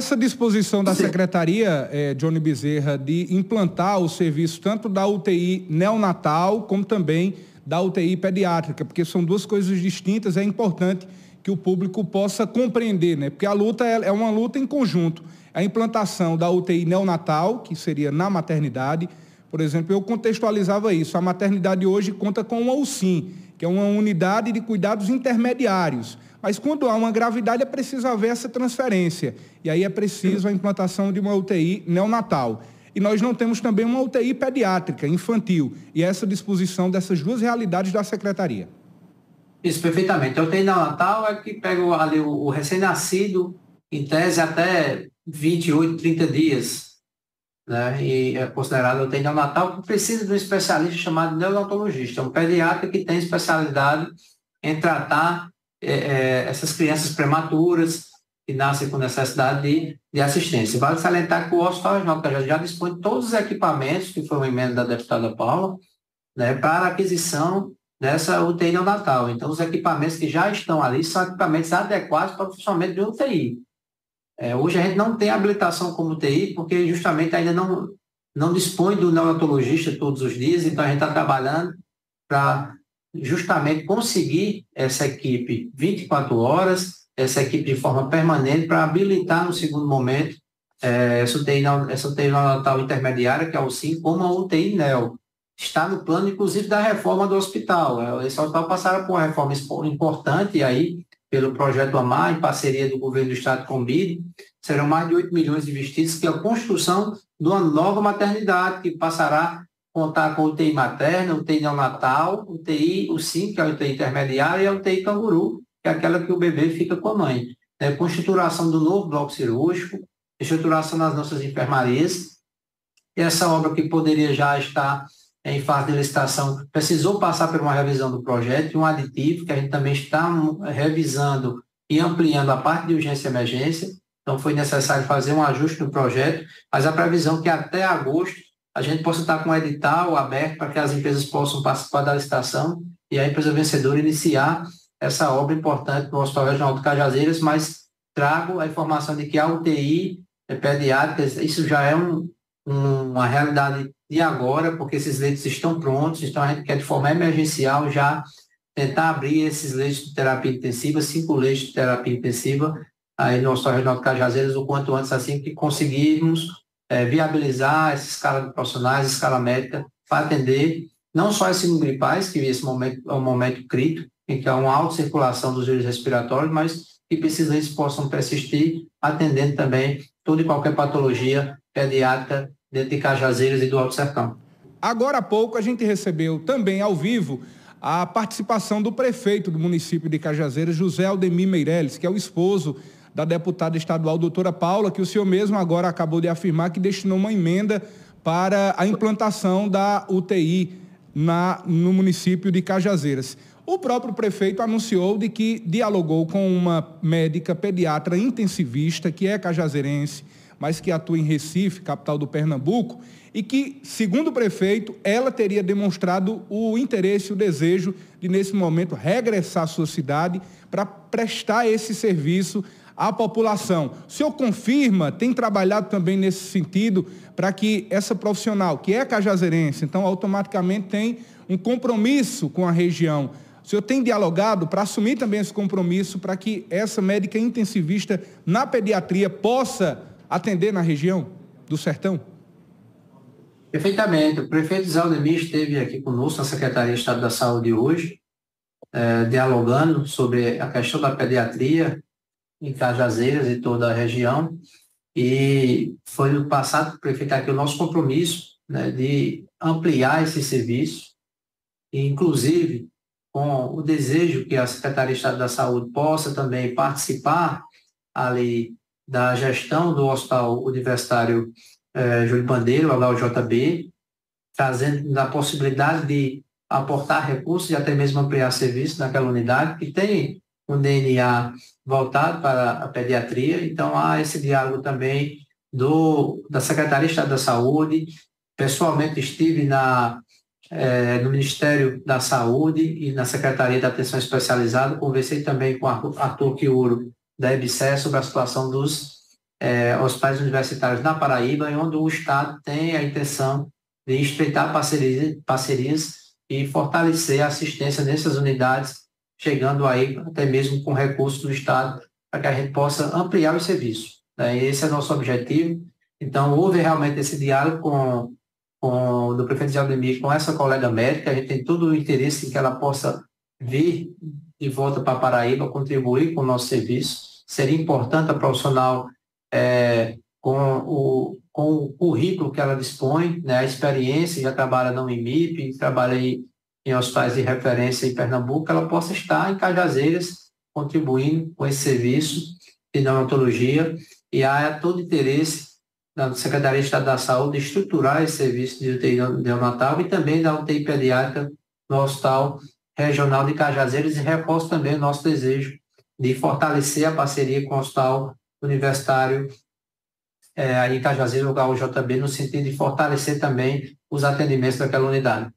essa disposição da. Secretaria, eh, Johnny Bezerra, de implantar o serviço tanto da UTI neonatal como também da UTI pediátrica, porque são duas coisas distintas, é importante que o público possa compreender, né? Porque a luta é, é uma luta em conjunto. A implantação da UTI neonatal, que seria na maternidade, por exemplo, eu contextualizava isso. A maternidade hoje conta com uma UCIM, que é uma unidade de cuidados intermediários. Mas quando há uma gravidade, é preciso haver essa transferência. E aí é preciso a implantação de uma UTI neonatal. E nós não temos também uma UTI pediátrica, infantil. E essa disposição dessas duas realidades da Secretaria. Isso, perfeitamente. A UTI neonatal é que pega ali o, recém-nascido, em tese, até 28, 30 dias né, e é considerado UTI neonatal, que precisa de um especialista chamado neonatologista, um pediatra que tem especialidade em tratar é, é, essas crianças prematuras que nascem com necessidade de, de assistência. Vale salientar que o Hospital Regional já, já dispõe de todos os equipamentos, que foi uma emenda da deputada Paula, né, para aquisição dessa UTI neonatal. Então, os equipamentos que já estão ali são equipamentos adequados para o funcionamento de UTI. É, hoje a gente não tem habilitação como TI, porque justamente ainda não, não dispõe do neonatologista todos os dias, então a gente está trabalhando para justamente conseguir essa equipe 24 horas, essa equipe de forma permanente, para habilitar no segundo momento é, essa, UTI, essa UTI neonatal intermediária, que é o SIM, como a UTI NEL. Está no plano, inclusive, da reforma do hospital. Esse hospital passaram por uma reforma importante aí, pelo projeto AMAR, em parceria do governo do estado com o BID, serão mais de 8 milhões investidos, que é a construção de uma nova maternidade, que passará contar com UTI materna, UTI neonatal, UTI, o SIM, que é a UTI intermediária, e a UTI canguru, que é aquela que o bebê fica com a mãe. É, com estruturação do novo bloco cirúrgico, estruturação das nossas enfermarias, e essa obra que poderia já estar em fase de licitação, precisou passar por uma revisão do projeto e um aditivo que a gente também está revisando e ampliando a parte de urgência e emergência. Então, foi necessário fazer um ajuste no projeto, mas a previsão é que até agosto a gente possa estar com o edital aberto para que as empresas possam participar da licitação e a empresa vencedora iniciar essa obra importante no Hospital Regional de Cajazeiras, mas trago a informação de que a UTI é pediátrica, isso já é um, um, uma realidade de agora, porque esses leitos estão prontos, então a gente quer de forma emergencial já tentar abrir esses leitos de terapia intensiva, cinco leitos de terapia intensiva, aí no Hospital Regional de Cajazeiras, o quanto antes, assim que conseguirmos é, viabilizar essa escala de profissionais, escala médica, para atender não só esses gripais, que esse momento é um momento crítico, em que há uma alta circulação dos vírus respiratórios, mas que leitos possam persistir, atendendo também toda e qualquer patologia pediátrica dentro de Cajazeiras e do Alto Sertão. Agora há pouco a gente recebeu também ao vivo a participação do prefeito do município de Cajazeiras, José Aldemir Meirelles, que é o esposo da deputada estadual doutora Paula, que o senhor mesmo agora acabou de afirmar que destinou uma emenda para a implantação da UTI na, no município de Cajazeiras. O próprio prefeito anunciou de que dialogou com uma médica pediatra intensivista, que é cajazeirense, mas que atua em Recife, capital do Pernambuco, e que, segundo o prefeito, ela teria demonstrado o interesse, o desejo de, nesse momento, regressar à sua cidade para prestar esse serviço à população. O senhor confirma, tem trabalhado também nesse sentido, para que essa profissional, que é cajazeirense, então automaticamente tem um compromisso com a região. O senhor tem dialogado para assumir também esse compromisso para que essa médica intensivista na pediatria possa atender na região do Sertão? Perfeitamente. O prefeito Zaldemir esteve aqui conosco na Secretaria de Estado da Saúde hoje, é, dialogando sobre a questão da pediatria em Cajazeiras e toda a região. E foi no passado, prefeito, aqui o nosso compromisso né, de ampliar esse serviço, e, inclusive com o desejo que a Secretaria de Estado da Saúde possa também participar ali da gestão do Hospital Universitário eh, Júlio Bandeiro, lá o JB, trazendo a possibilidade de aportar recursos e até mesmo ampliar serviços naquela unidade, que tem um DNA voltado para a pediatria, então há esse diálogo também do, da Secretaria de Estado da Saúde, pessoalmente estive na, eh, no Ministério da Saúde e na Secretaria da Atenção Especializada, conversei também com Arthur Quiuro, da EBSE sobre a situação dos é, hospitais universitários na Paraíba, onde o Estado tem a intenção de estreitar parcerias, parcerias e fortalecer a assistência nessas unidades, chegando aí até mesmo com recursos do Estado, para que a gente possa ampliar o serviço. Né? Esse é nosso objetivo. Então, houve realmente esse diálogo com, com do prefeito de Aldemir com essa colega médica, a gente tem todo o interesse em que ela possa vir de volta para Paraíba, contribuir com o nosso serviço. Seria importante a profissional é, com, o, com o currículo que ela dispõe, né, a experiência, já trabalha no IMIP, trabalha em, em hospitais de referência em Pernambuco, ela possa estar em Cajazeiras contribuindo com esse serviço de neonatologia e há todo interesse da Secretaria de Estado da Saúde estruturar esse serviço de UTI neonatal e também da UTI pediátrica no Hospital Regional de Cajazeiras e reforço também o nosso desejo de fortalecer a parceria com o Hospital Universitário é, em Cajazeiras, o UJB, no sentido de fortalecer também os atendimentos daquela unidade.